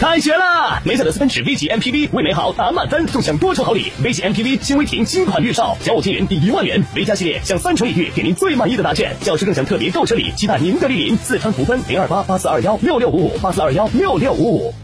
开学啦！梅赛德斯奔驰 V 级 MPV 为美好打满分，纵享多重好礼。V 级 MPV 新威霆新款预售，小五千元抵一万元。V 加系列享三重礼遇，给您最满意的答卷。教师更享特别购车礼，期待您的莅临。四川福分零二八八四二幺六六五五八四二幺六六五五。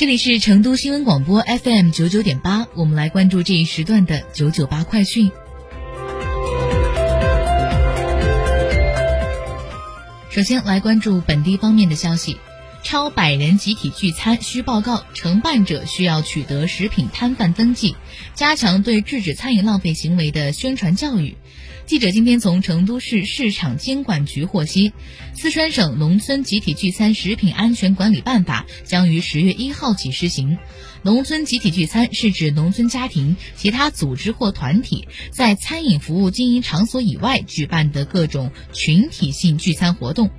这里是成都新闻广播 FM 九九点八，我们来关注这一时段的九九八快讯。首先来关注本地方面的消息，超百人集体聚餐需报告，承办者需要取得食品摊贩登记，加强对制止餐饮浪费行为的宣传教育。记者今天从成都市市场监管局获悉，四川省农村集体聚餐食品安全管理办法将于十月一号起施行。农村集体聚餐是指农村家庭、其他组织或团体在餐饮服务经营场所以外举办的各种群体性聚餐活动。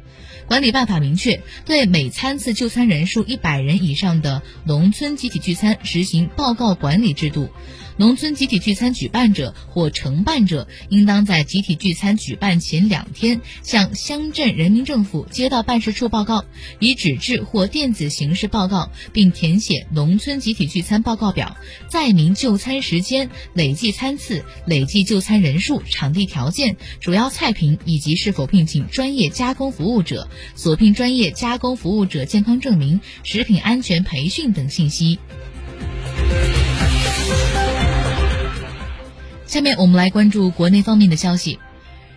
管理办法明确，对每餐次就餐人数一百人以上的农村集体聚餐实行报告管理制度。农村集体聚餐举办者或承办者，应当在集体聚餐举办前两天向乡镇人民政府街道办事处报告，以纸质或电子形式报告，并填写农村集体聚餐报告表，载明就餐时间、累计餐次、累计就餐人数、场地条件、主要菜品以及是否聘请专业加工服务者、所聘专业加工服务者健康证明、食品安全培训等信息。下面我们来关注国内方面的消息。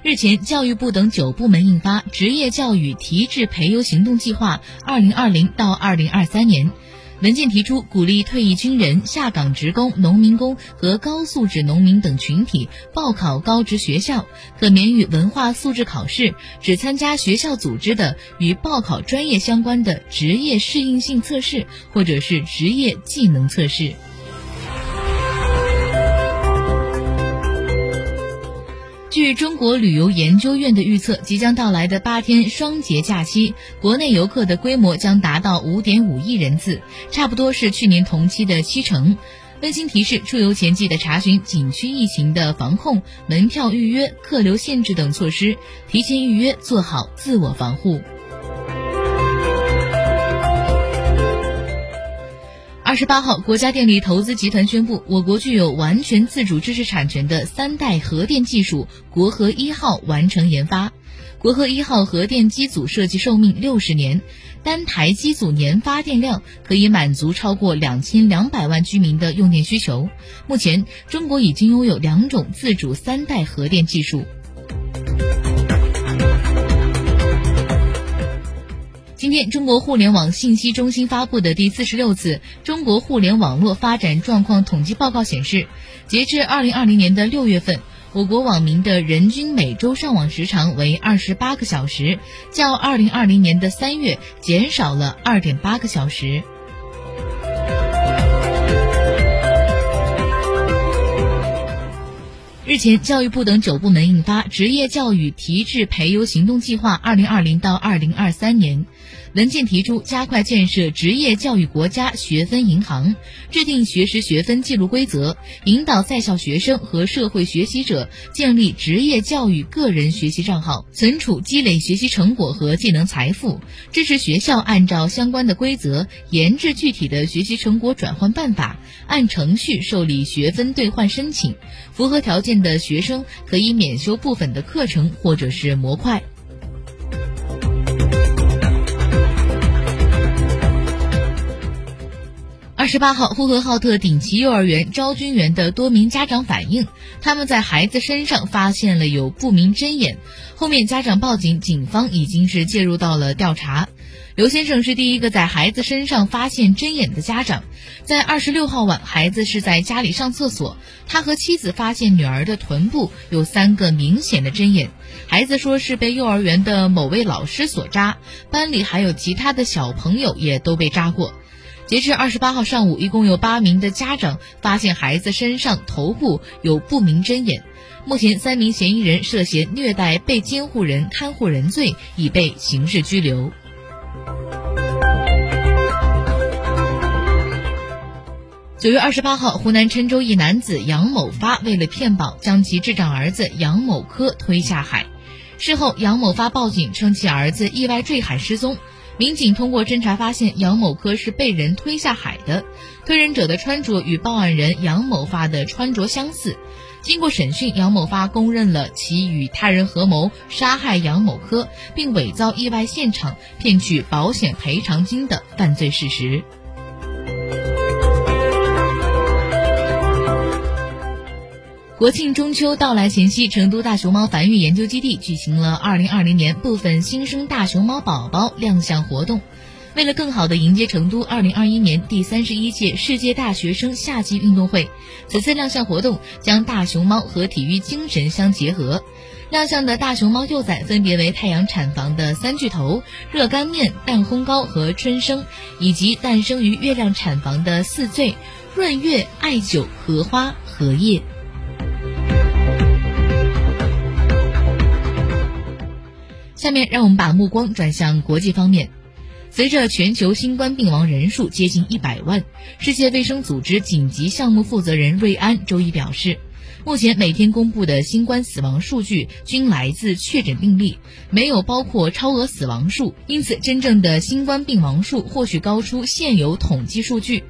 日前，教育部等九部门印发《职业教育提质培优行动计划（二零二零到二零二三年）》。文件提出，鼓励退役军人、下岗职工、农民工和高素质农民等群体报考高职学校，可免予文化素质考试，只参加学校组织的与报考专业相关的职业适应性测试或者是职业技能测试。据中国旅游研究院的预测，即将到来的八天双节假期，国内游客的规模将达到五点五亿人次，差不多是去年同期的七成。温馨提示：出游前记得查询景区疫情的防控、门票预约、客流限制等措施，提前预约，做好自我防护。二十八号，国家电力投资集团宣布，我国具有完全自主知识产权的三代核电技术“国核一号”完成研发。国核一号核电机组设计寿命六十年，单台机组年发电量可以满足超过两千两百万居民的用电需求。目前，中国已经拥有两种自主三代核电技术。今天，中国互联网信息中心发布的第四十六次中国互联网络发展状况统计报告显示，截至二零二零年的六月份，我国网民的人均每周上网时长为二十八个小时，较二零二零年的三月减少了二点八个小时。日前，教育部等九部门印发《职业教育提质培优行动计划（二零二零到二零二三年）》。文件提出，加快建设职业教育国家学分银行，制定学时学分记录规则，引导在校学生和社会学习者建立职业教育个人学习账号，存储积累学习成果和技能财富。支持学校按照相关的规则研制具体的学习成果转换办法，按程序受理学分兑换申请。符合条件的学生可以免修部分的课程或者是模块。十八号，呼和浩特顶旗幼儿园招军员的多名家长反映，他们在孩子身上发现了有不明针眼。后面家长报警，警方已经是介入到了调查。刘先生是第一个在孩子身上发现针眼的家长。在二十六号晚，孩子是在家里上厕所，他和妻子发现女儿的臀部有三个明显的针眼。孩子说是被幼儿园的某位老师所扎，班里还有其他的小朋友也都被扎过。截至二十八号上午，一共有八名的家长发现孩子身上、头部有不明针眼。目前，三名嫌疑人涉嫌虐待被监护人、看护人罪，已被刑事拘留。九月二十八号，湖南郴州一男子杨某发为了骗保，将其智障儿子杨某科推下海。事后，杨某发报警称其儿子意外坠海失踪。民警通过侦查发现，杨某科是被人推下海的，推人者的穿着与报案人杨某发的穿着相似。经过审讯，杨某发供认了其与他人合谋杀害杨某科，并伪造意外现场骗取保险赔偿金的犯罪事实。国庆中秋到来前夕，成都大熊猫繁育研究基地举行了2020年部分新生大熊猫宝宝亮相活动。为了更好地迎接成都2021年第三十一届世界大学生夏季运动会，此次亮相活动将大熊猫和体育精神相结合。亮相的大熊猫幼崽分别为太阳产房的三巨头热干面、蛋烘糕和春生，以及诞生于月亮产房的四醉润月、艾灸、荷花、荷叶。下面让我们把目光转向国际方面。随着全球新冠病亡人数接近一百万，世界卫生组织紧急项目负责人瑞安周一表示，目前每天公布的新冠死亡数据均来自确诊病例，没有包括超额死亡数，因此真正的新冠病亡数或许高出现有统计数据。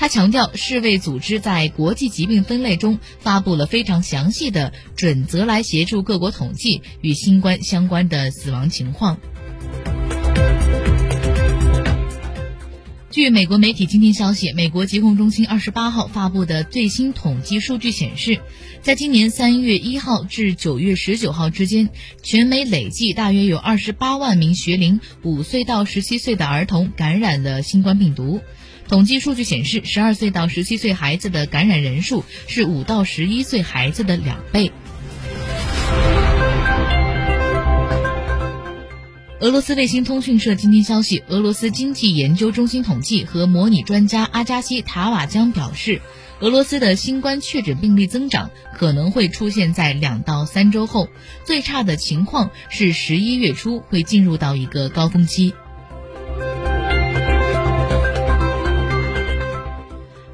他强调，世卫组织在国际疾病分类中发布了非常详细的准则，来协助各国统计与新冠相关的死亡情况。据美国媒体今天消息，美国疾控中心二十八号发布的最新统计数据显示，在今年三月一号至九月十九号之间，全美累计大约有二十八万名学龄五岁到十七岁的儿童感染了新冠病毒。统计数据显示，十二岁到十七岁孩子的感染人数是五到十一岁孩子的两倍。俄罗斯卫星通讯社今天消息，俄罗斯经济研究中心统计和模拟专家阿加西塔瓦江表示，俄罗斯的新冠确诊病例增长可能会出现在两到三周后，最差的情况是十一月初会进入到一个高峰期。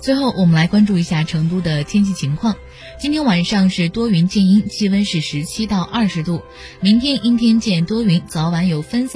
最后，我们来关注一下成都的天气情况。今天晚上是多云见阴，气温是十七到二十度。明天阴天见多云，早晚有分散。